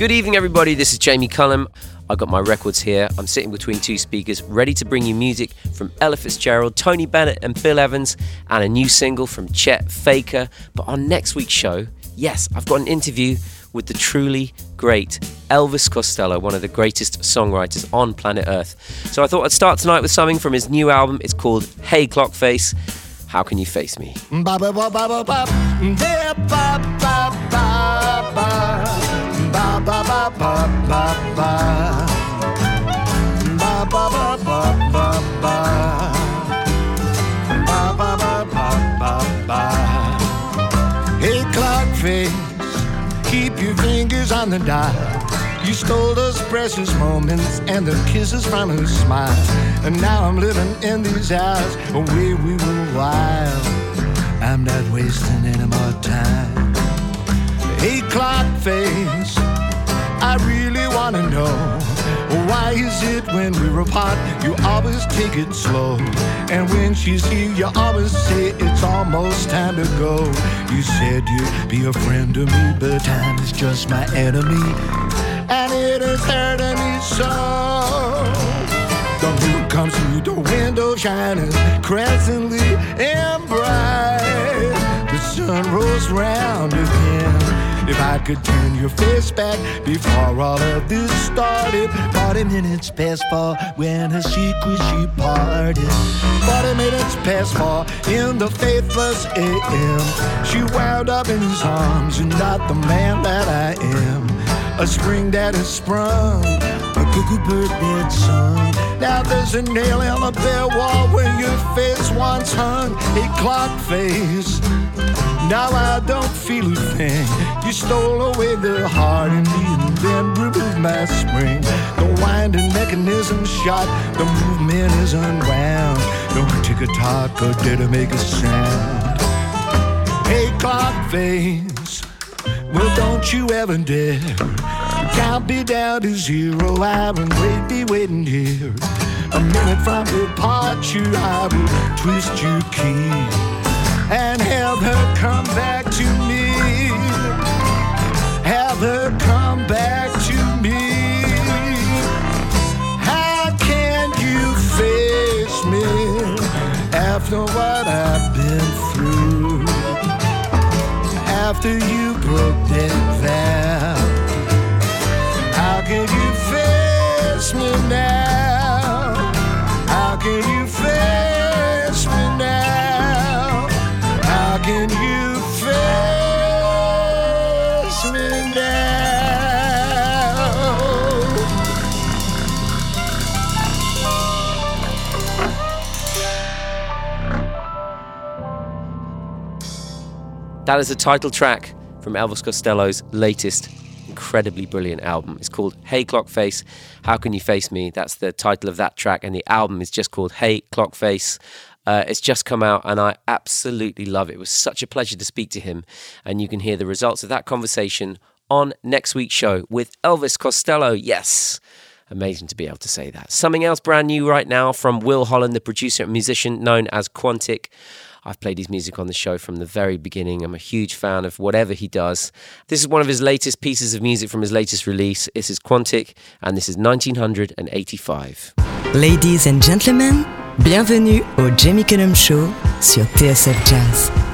Good evening, everybody. This is Jamie Cullum. I got my records here. I'm sitting between two speakers, ready to bring you music from Ella Fitzgerald, Tony Bennett, and Bill Evans, and a new single from Chet Faker. But on next week's show, yes, I've got an interview with the truly great Elvis Costello, one of the greatest songwriters on planet Earth. So I thought I'd start tonight with something from his new album. It's called Hey Clockface. How can you face me? Ba ba ba ba ba ba ba ba ba ba ba ba ba ba ba ba ba ba Hey clock face, keep your fingers on the dial. You stole those precious moments and the kisses from her smile. And now I'm living in these hours way we were wild. I'm not wasting any more time. Hey clock face I really wanna know why is it when we're apart you always take it slow? And when she's here you always say it's almost time to go. You said you'd be a friend to me but time is just my enemy. And it is hurting me so. The moon comes through the window shining crescently and bright the sun rolls round again if I could turn your face back before all of this started. 40 minutes past four when her secret she parted. 40 minutes past four in the faithless AM. She wound up in his arms and not the man that I am. A spring that has sprung, a cuckoo bird dead song. Now there's a nail in the bare wall where your face once hung, a clock face. Now I don't feel a thing. You stole away the heart in me and then removed my spring. The winding mechanism shot, the movement is unwound. Don't tick a tock or did it make a sound? Hey, clock face, well, don't you ever dare count me down to zero. I will wait, be waiting here. A minute from departure, I will twist your key and have her come back to me. Have her come back to me. How can you face me after what I've been through? After you broke that vow, how can you face me now? That is the title track from Elvis Costello's latest incredibly brilliant album. It's called Hey Clockface, How Can You Face Me? That's the title of that track, and the album is just called Hey Clockface. Uh, it's just come out and I absolutely love it. It was such a pleasure to speak to him. And you can hear the results of that conversation on next week's show with Elvis Costello. Yes. Amazing to be able to say that. Something else brand new right now from Will Holland, the producer and musician known as Quantic. I've played his music on the show from the very beginning. I'm a huge fan of whatever he does. This is one of his latest pieces of music from his latest release. This is Quantic, and this is 1985. Ladies and gentlemen, bienvenue au Jamie Cullum Show sur TSF Jazz.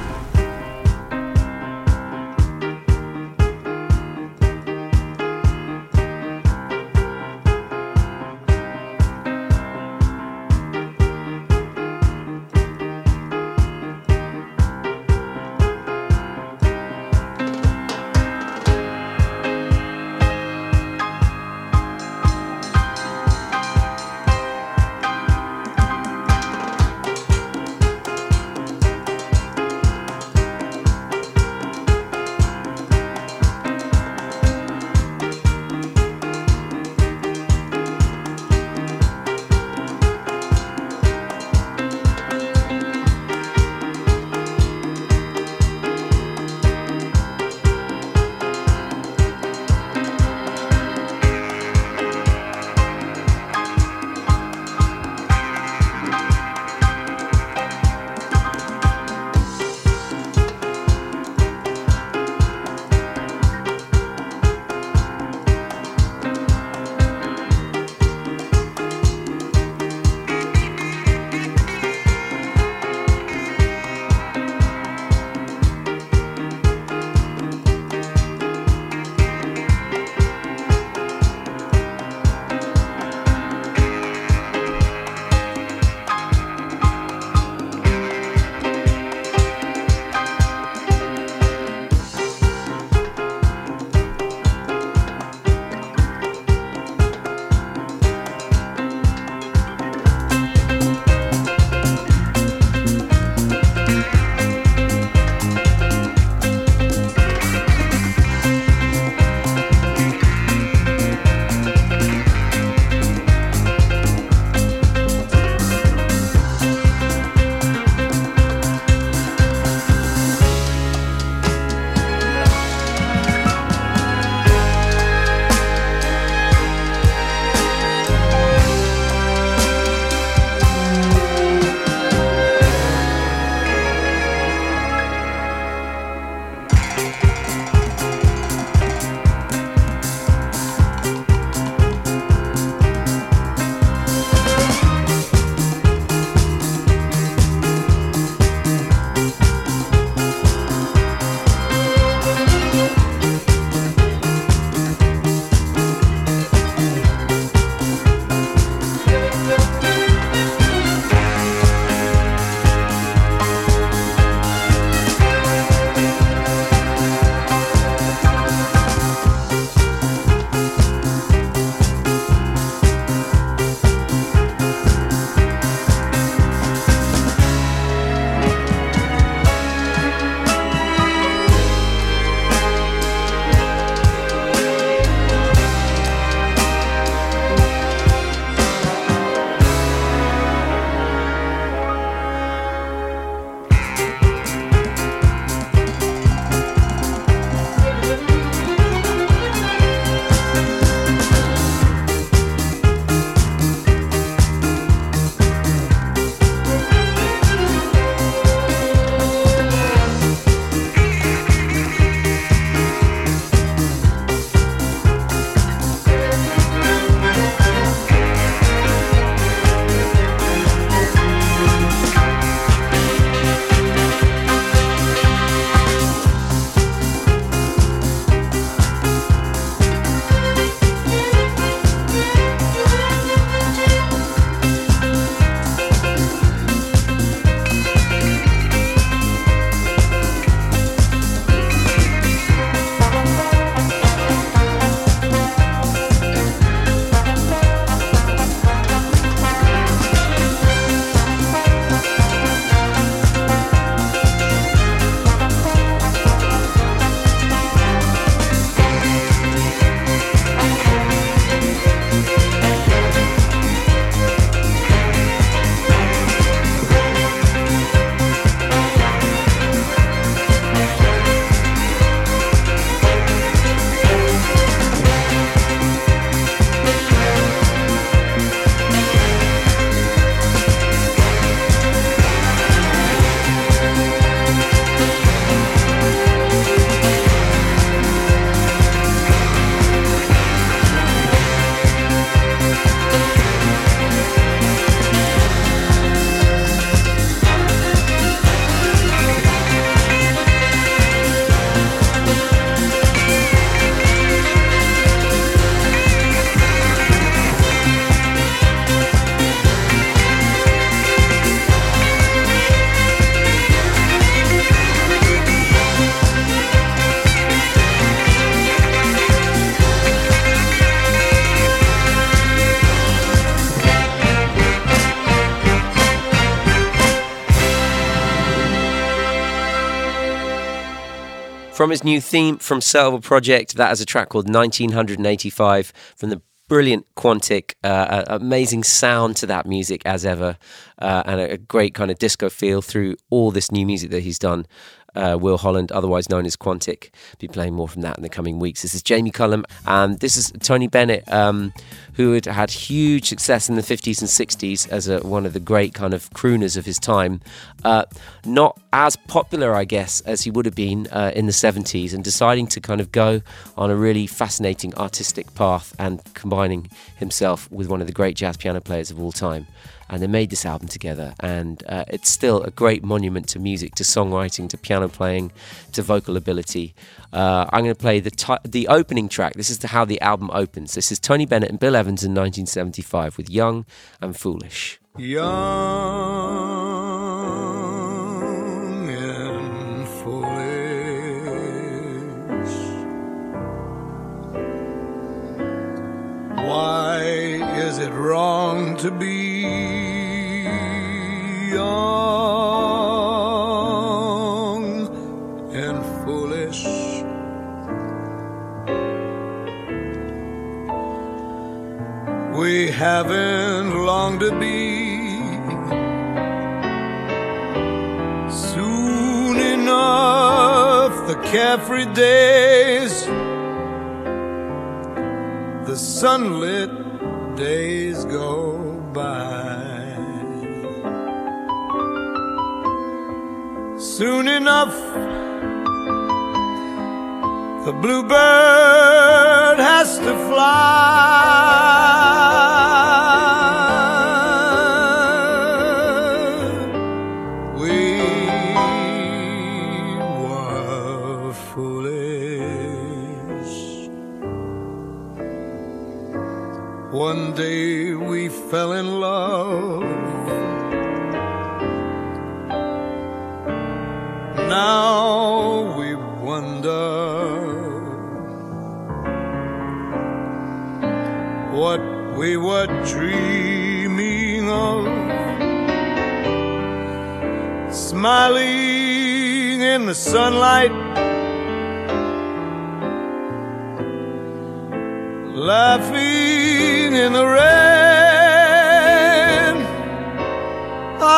From his new theme from Selva Project, that is a track called 1985 from the brilliant Quantic, uh, amazing sound to that music as ever, uh, and a, great kind of disco feel through all this new music that he's done uh, Will Holland, otherwise known as Quantic. Be playing more from that in the coming weeks. This is Jamie Cullum, and this is Tony Bennett, um, who had had huge success in the 50s and 60s as a, one of the great kind of crooners of his time. Uh, not as popular, I guess, as he would have been uh, in the 70s, and deciding to kind of go on a really fascinating artistic path and combining himself with one of the great jazz piano players of all time and they made this album together. And uh, it's still a great monument to music, to songwriting, to piano playing, to vocal ability. Uh, I'm going to play the t- the opening track. This is the, how the album opens. This is Tony Bennett and Bill Evans in 1975 with "Young and Foolish." Young and foolish. Why is it wrong to be? Young and foolish. We haven't long to be. Soon enough, the carefree days, the sunlit days go by. Soon enough, the bluebird has to fly. We were foolish. One day we fell in love now we wonder what we were dreaming of, smiling in the sunlight, laughing in the rain.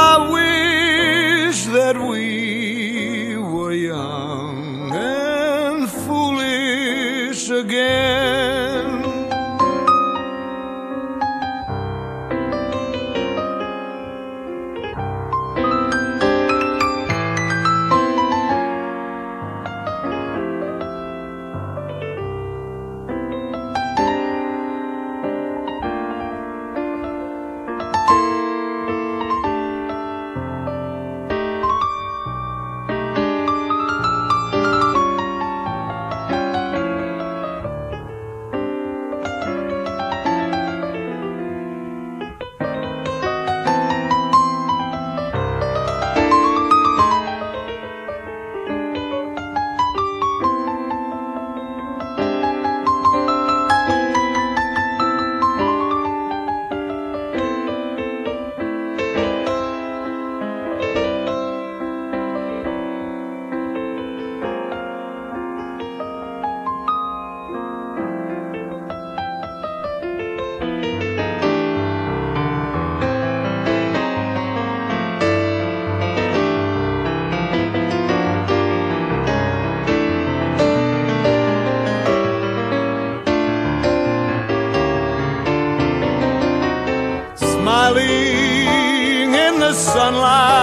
I wish that we the sunlight.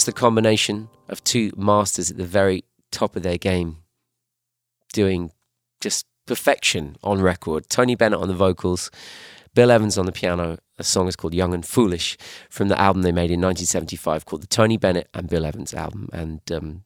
That's the combination of two masters at the very top of their game, doing just perfection on record. Tony Bennett on the vocals, Bill Evans on the piano. The song is called Young and Foolish from the album they made in 1975 called the Tony Bennett and Bill Evans album. And um,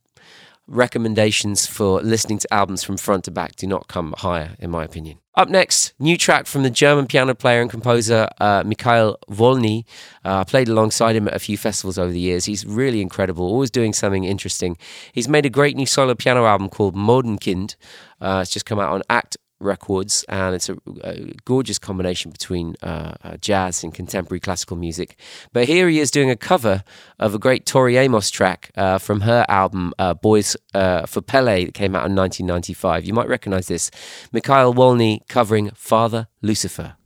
recommendations for listening to albums from front to back do not come higher, in my opinion. Up next, new track from the German piano player and composer uh, Mikhail Wollny. Uh, I played alongside him at a few festivals over the years. He's really incredible, always doing something interesting. He's made a great new solo piano album called Mondenkind. Uh, it's just come out on Act Records, and it's a, a gorgeous combination between uh, uh, jazz and contemporary classical music. But here he is doing a cover of a great Tori Amos track uh, from her album uh, Boys uh, for Pele that came out in 1995. You might recognize this. Mikhail Wollny covering Father Lucifer.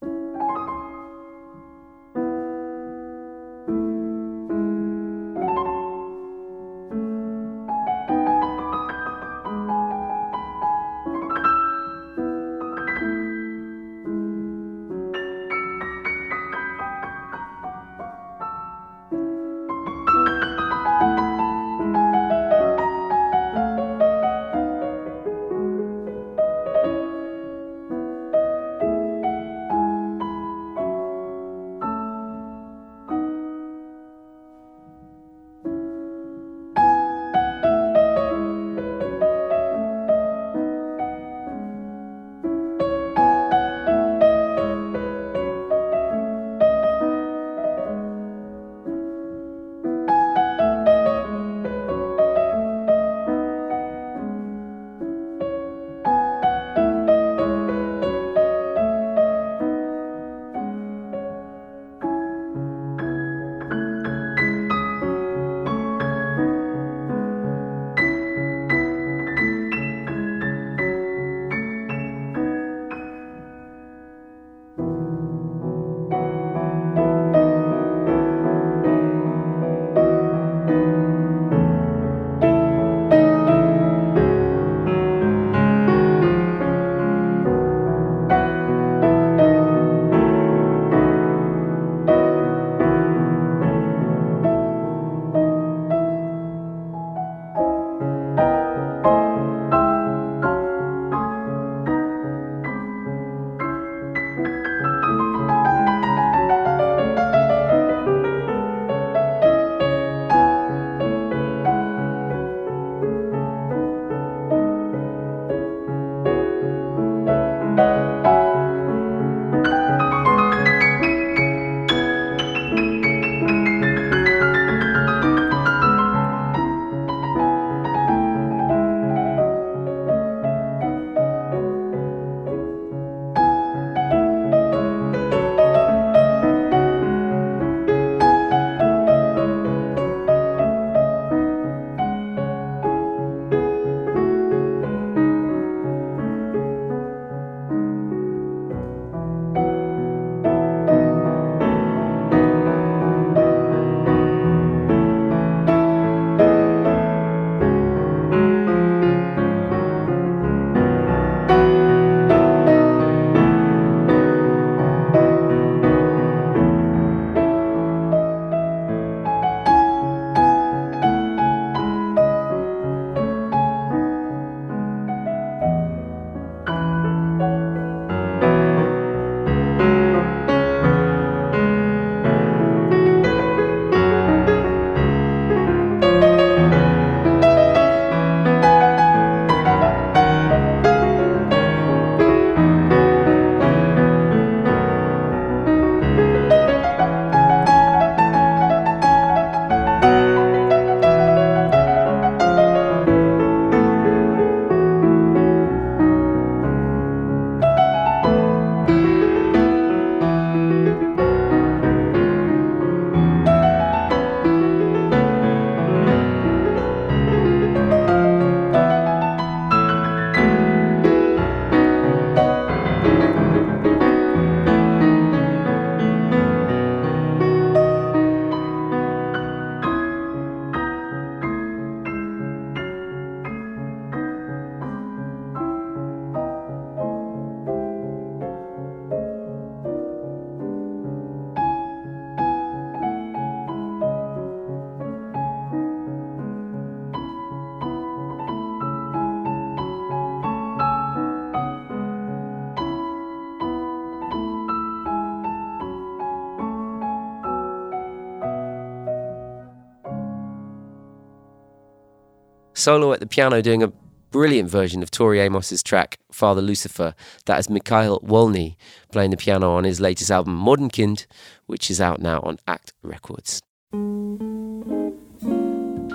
Solo at the piano doing a brilliant version of Tori Amos's track Father Lucifer. That is Mikhail Wollny playing the piano on his latest album Mondenkind, which is out now on Act Records.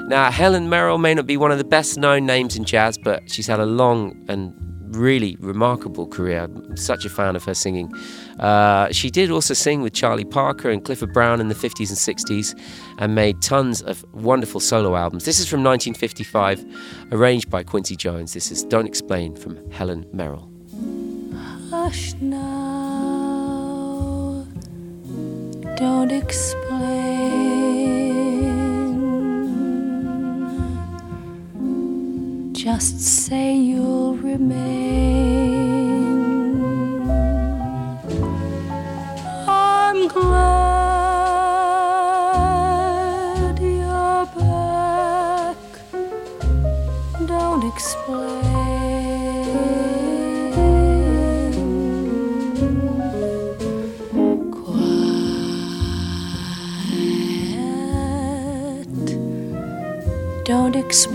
Now, Helen Merrill may not be one of the best known names in jazz, but she's had a long and really remarkable career. I'm such a fan of her singing. Uh, she did also sing with Charlie Parker and Clifford Brown in the 50s and 60s and made tons of wonderful solo albums. This is from 1955, arranged by Quincy Jones. This is Don't Explain from Helen Merrill. Hush now, don't explain. Just say you'll remain. I'm glad you're back. Don't explain. Quiet. Don't explain.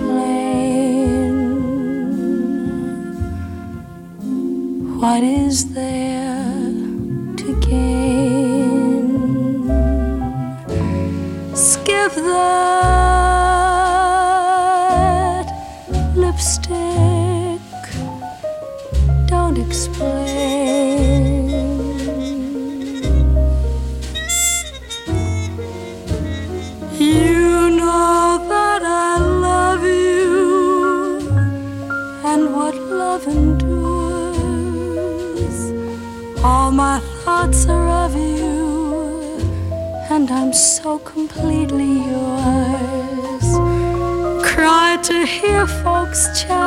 What is there I'm so completely yours. Cry to hear folks chatter,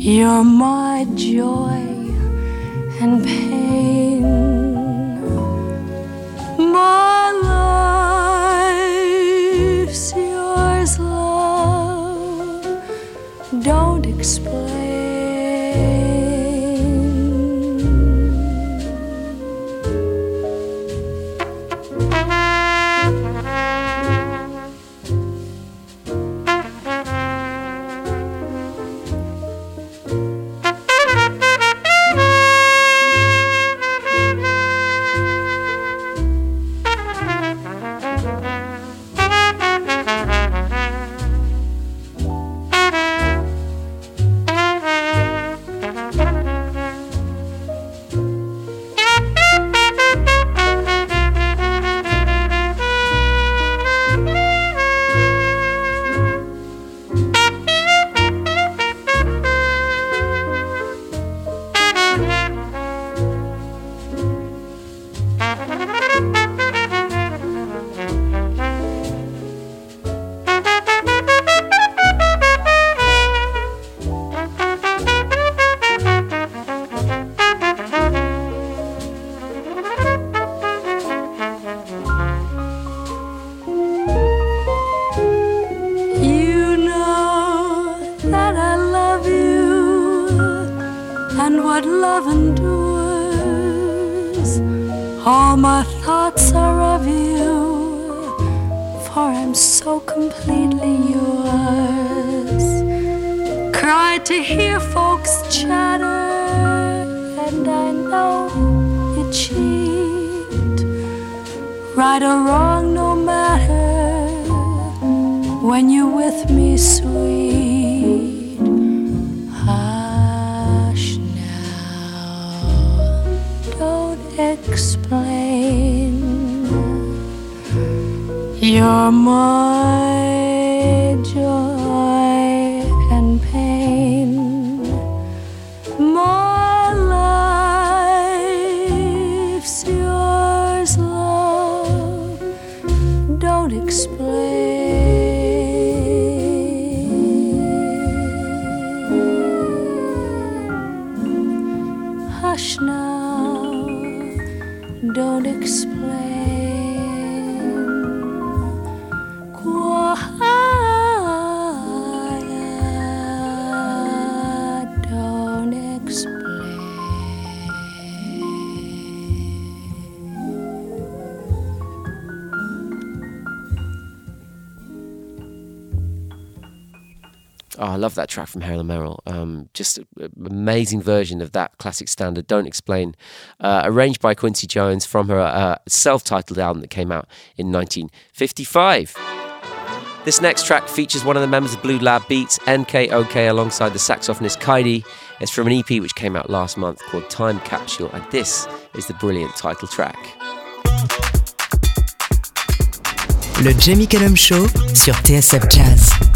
You're my joy and pain. Completely yours. Cry to hear folks chatter, and I know you cheat. Right or wrong, no matter when you're with me, sweet. Hush now, don't explain. You're my love that track from Harold Merrill. Um, just an amazing version of that classic standard, Don't Explain, uh, arranged by Quincy Jones from her uh, self titled album that came out in 1955. This next track features one of the members of Blue Lab Beats, NK-OK, alongside the saxophonist Kaidi. It's from an EP which came out last month called Time Capsule, and this is the brilliant title track. Le Jamie Cullum Show sur TSF Jazz.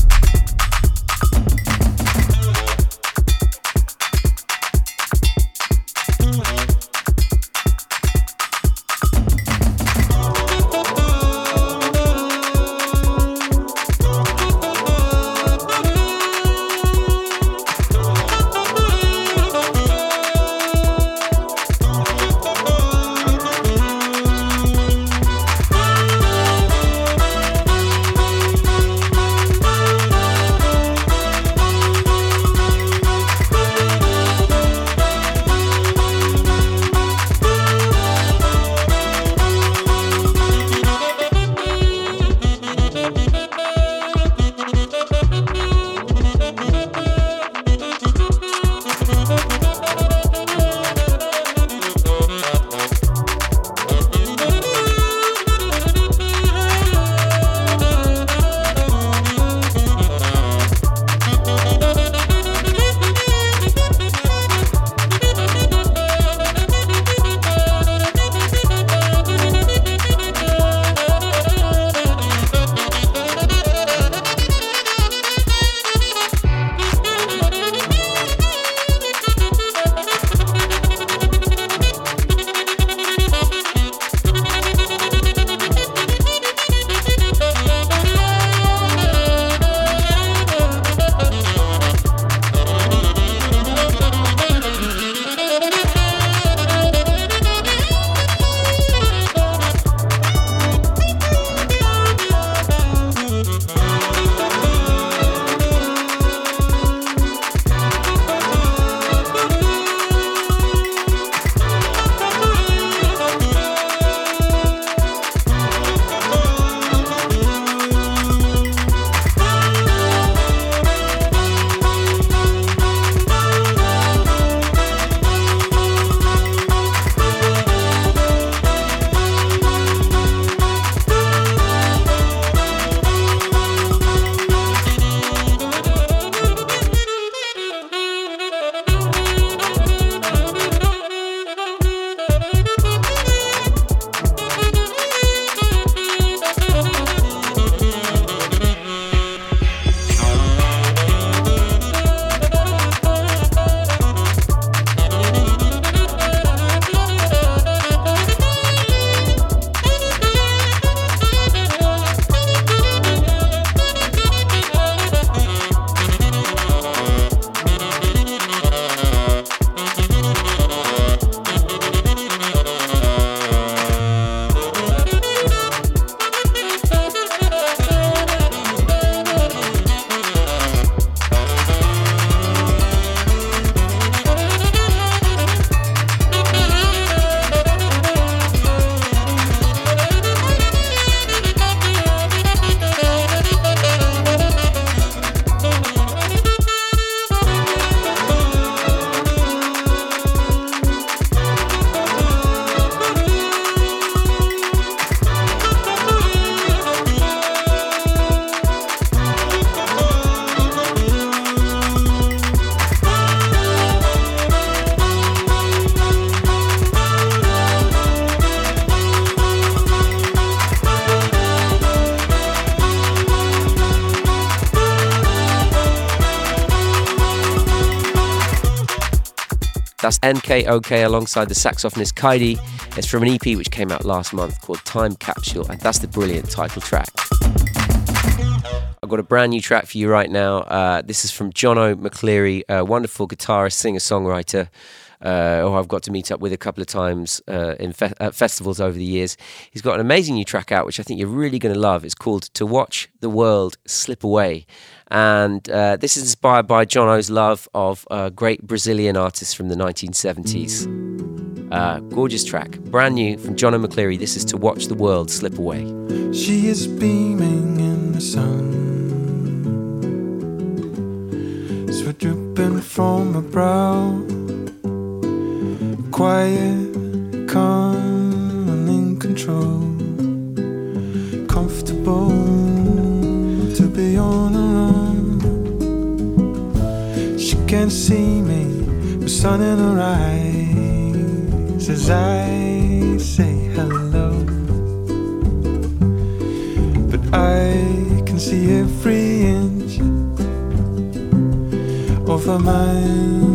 That's NK-OK alongside the saxophonist Kaidi. It's from an EP which came out last month called Time Capsule, and that's the brilliant title track. I've got a brand new track for you right now. Uh, this is from Jono McCleery, a wonderful guitarist, singer, songwriter. Uh, I've got to meet up with a couple of times uh, in fe- festivals over the years. He's got an amazing new track out, which I think you're really going to love. It's called To Watch the World Slip Away. And uh, this is inspired by Jono's love of uh, great Brazilian artists from the 1970s. Uh, gorgeous track, brand new from Jono McCleery. This is To Watch the World Slip Away. She is beaming in the sun. Sweat dripping from her brow. Quiet, calm, and in control. Comfortable to be on Can't see me, with sun in her eyes as I say hello. But I can see every inch of her mind,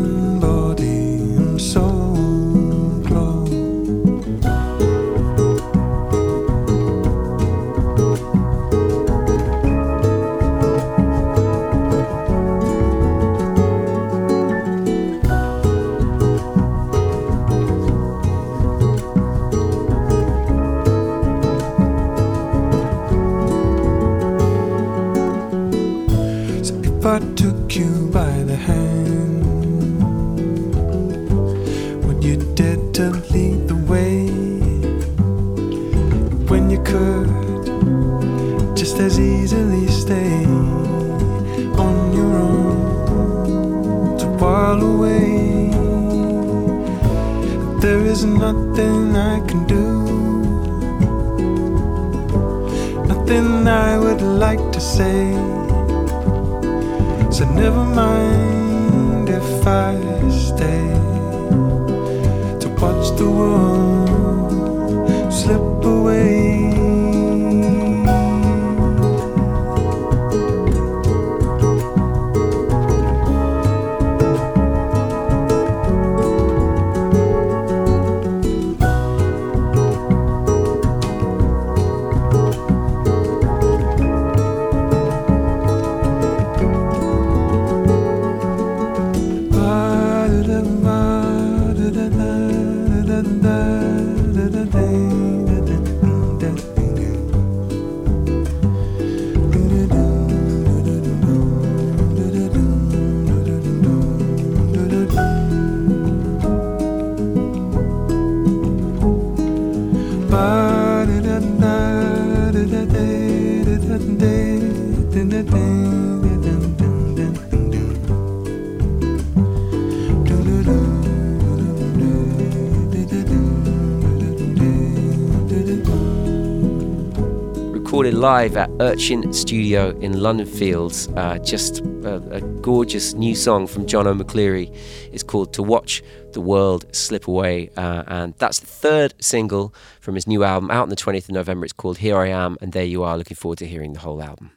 live at Urchin Studio in London Fields. Uh, just a, a gorgeous new song from Jono McCleery. It's called To Watch the World Slip Away. Uh, and that's the third single from his new album out on the 20th of November. It's called Here I Am, and there you are. Looking forward to hearing the whole album.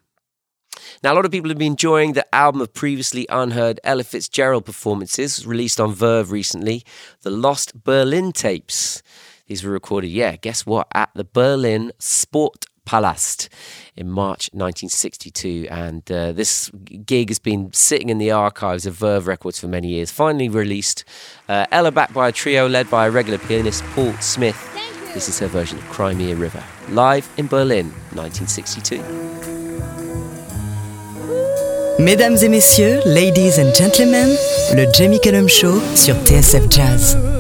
Now, a lot of people have been enjoying the album of previously unheard Ella Fitzgerald performances released on Verve recently, the Lost Berlin tapes. These were recorded, yeah, guess what, at the Berlin Sport Palast in March 1962. And uh, this gig has been sitting in the archives of Verve Records for many years. Finally released, uh, Ella backed by a trio led by a regular pianist, Paul Smith. This is her version of Cry Me a River, live in Berlin, 1962. Mesdames et messieurs, ladies and gentlemen, le Jamie Cullum Show sur TSF Jazz.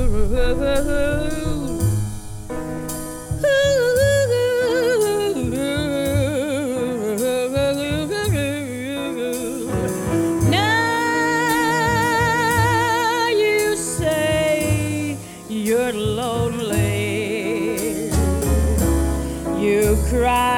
You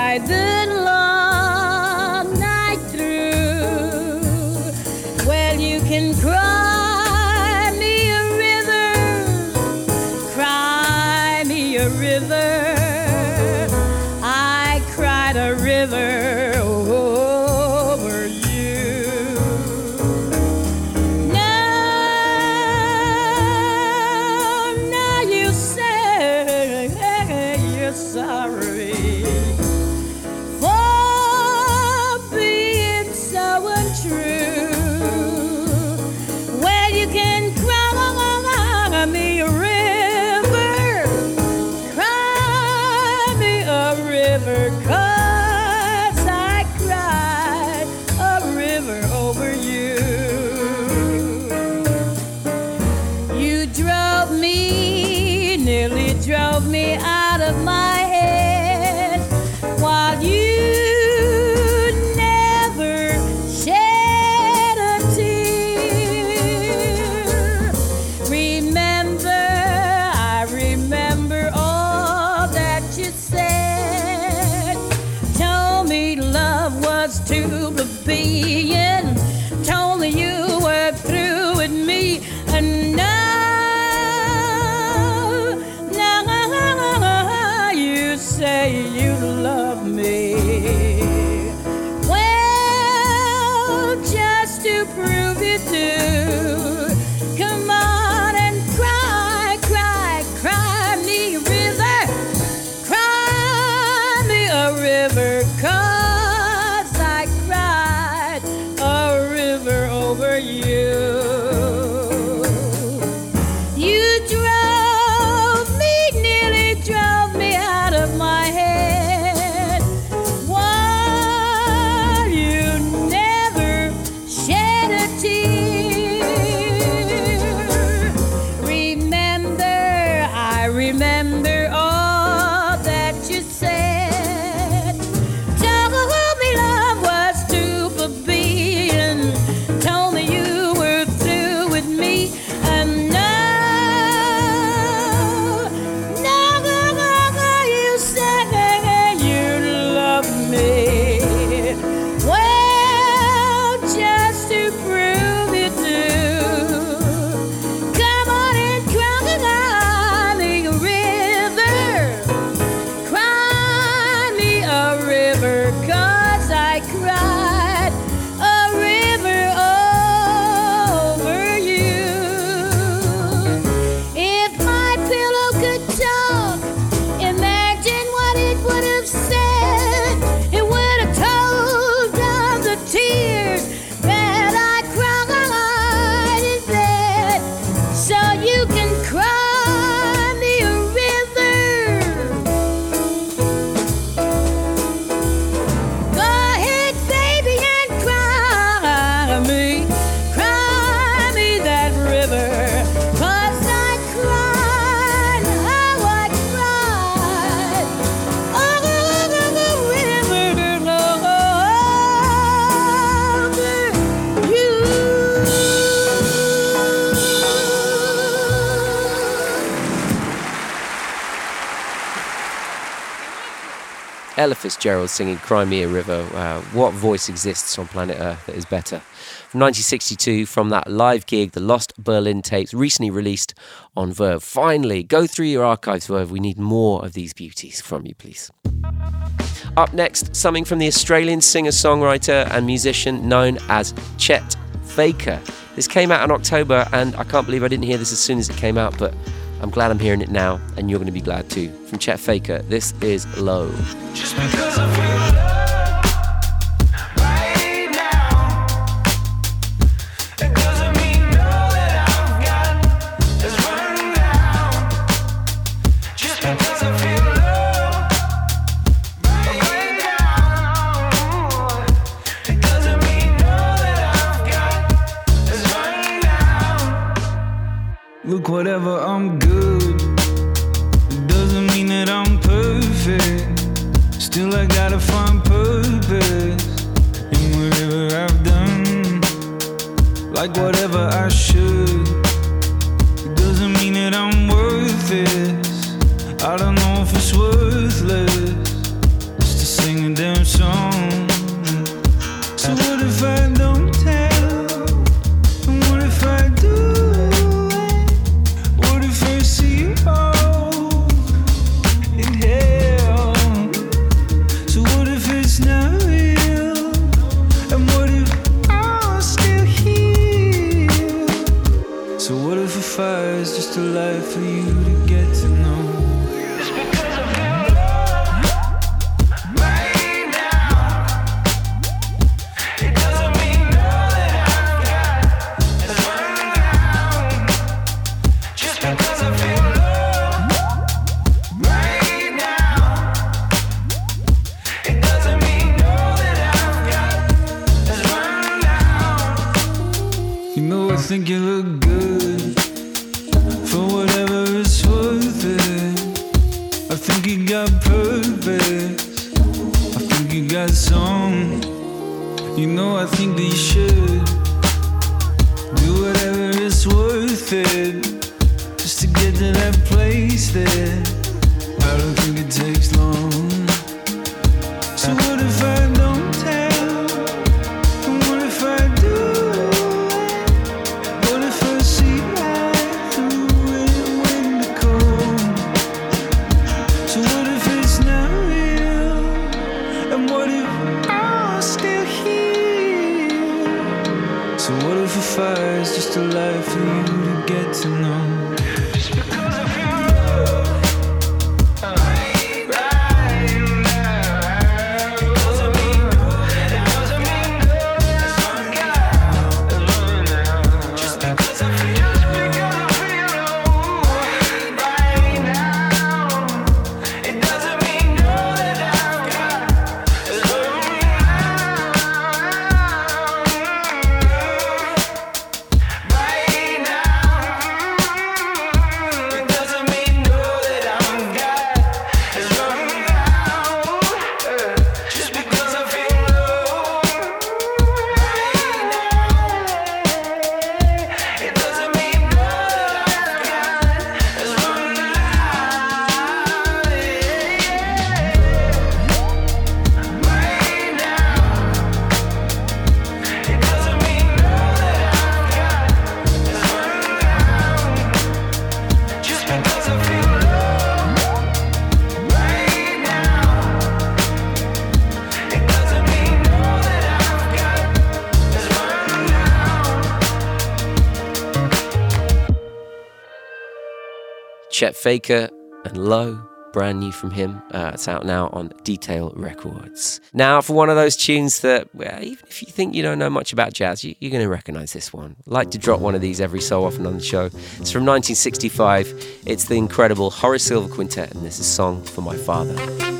to prove. Fitzgerald singing Cry Me a River. Uh, what voice exists on planet Earth that is better? From 1962, from that live gig, the Lost Berlin tapes, recently released on Verve. Finally, go through your archives, Verve. We need more of these beauties from you, please. Up next, something from the Australian singer songwriter and musician known as Chet Faker. This came out in October, and I can't believe I didn't hear this as soon as it came out, but I'm glad I'm hearing it now, and you're going to be glad too. From Chet Faker, this is Low. whatever, I'm good. It doesn't mean that I'm perfect. Still, I gotta find purpose in whatever I've done. Like whatever I should. A light for you to get to know? Faker and Low, brand new from him. Uh, it's out now on Detail Records. Now, for one of those tunes that, well, even if you think you don't know much about jazz, you, you're going to recognize this one. I like to drop one of these every so often on the show. It's from 1965. It's the incredible Horace Silver Quintet, and this is Song for My Father.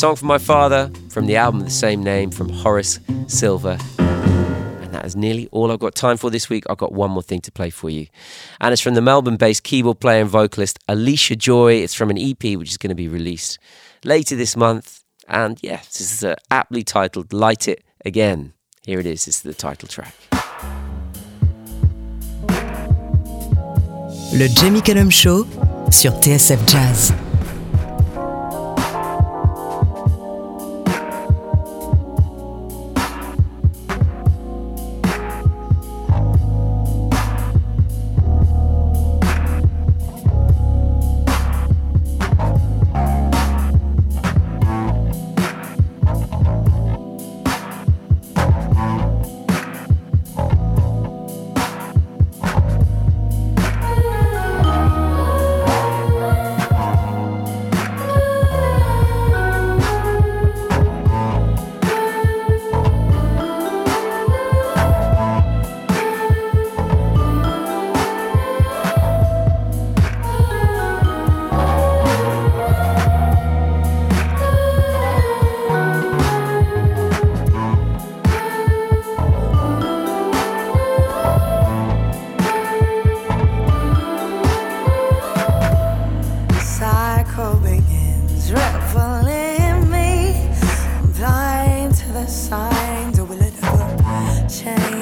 Song for My Father from the album of the same name from Horace Silver. And that is nearly all I've got time for this week. I've got one more thing to play for you. And it's from the Melbourne based keyboard player and vocalist Allysha Joy. It's from an EP which is going to be released later this month. And yeah, this is uh, aptly titled Light It Again. Here it is, this is the title track. Le Jamie Cullum Show sur TSF Jazz. Cycle begins. Reveling me. I'm blind to the signs, will it ever change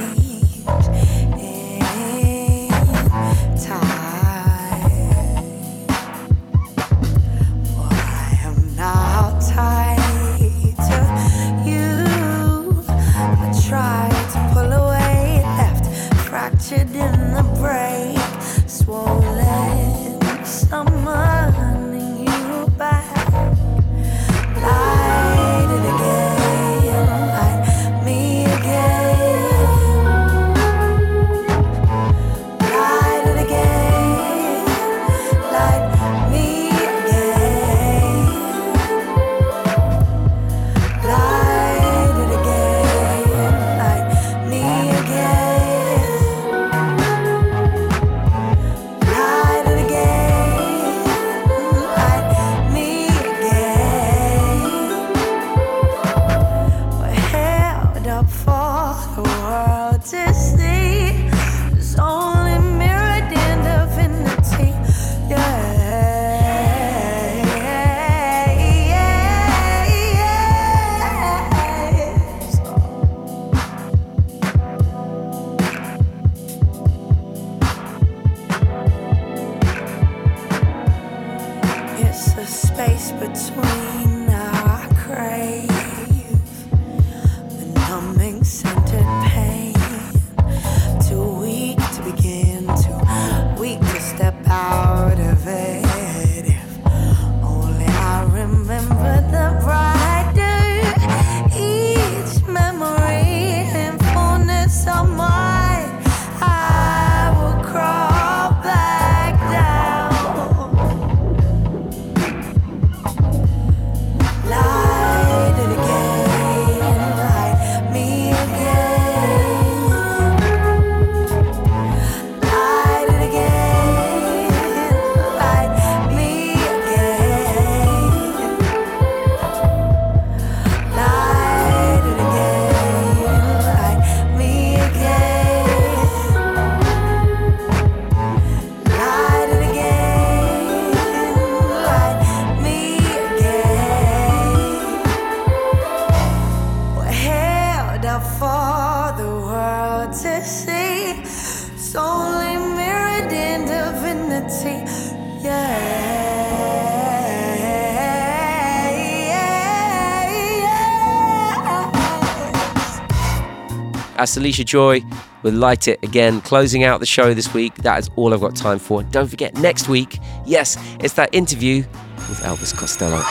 That's Allysha Joy with Light It again, closing out the show this week. That is all I've got time for. Don't forget, next week, yes, it's that interview with Elvis Costello.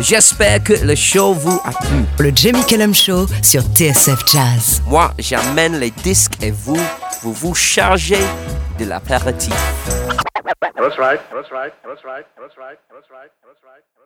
J'espère que le show vous a plu. Le Jamie Cullum Show sur TSF Jazz. Moi, j'amène les disques et vous, vous vous chargez de l'apéritif. That's right. That's right. That's right. That's right. That's right. That's right.